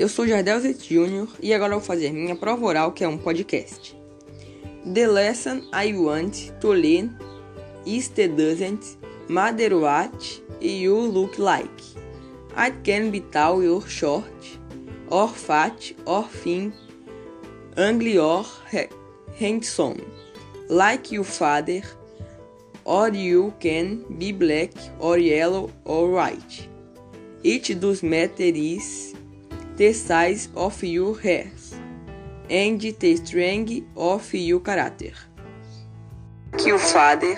eu sou Jardel Zet Jr. e agora vou fazer minha prova oral, que é um podcast. The lesson I want to learn is the doesn't matter what you look like. I can be tall or short, or fat or thin, ugly or handsome, like your father, or you can be black or yellow or white. It does matter is the size of your hair and the strength of your character. Que o father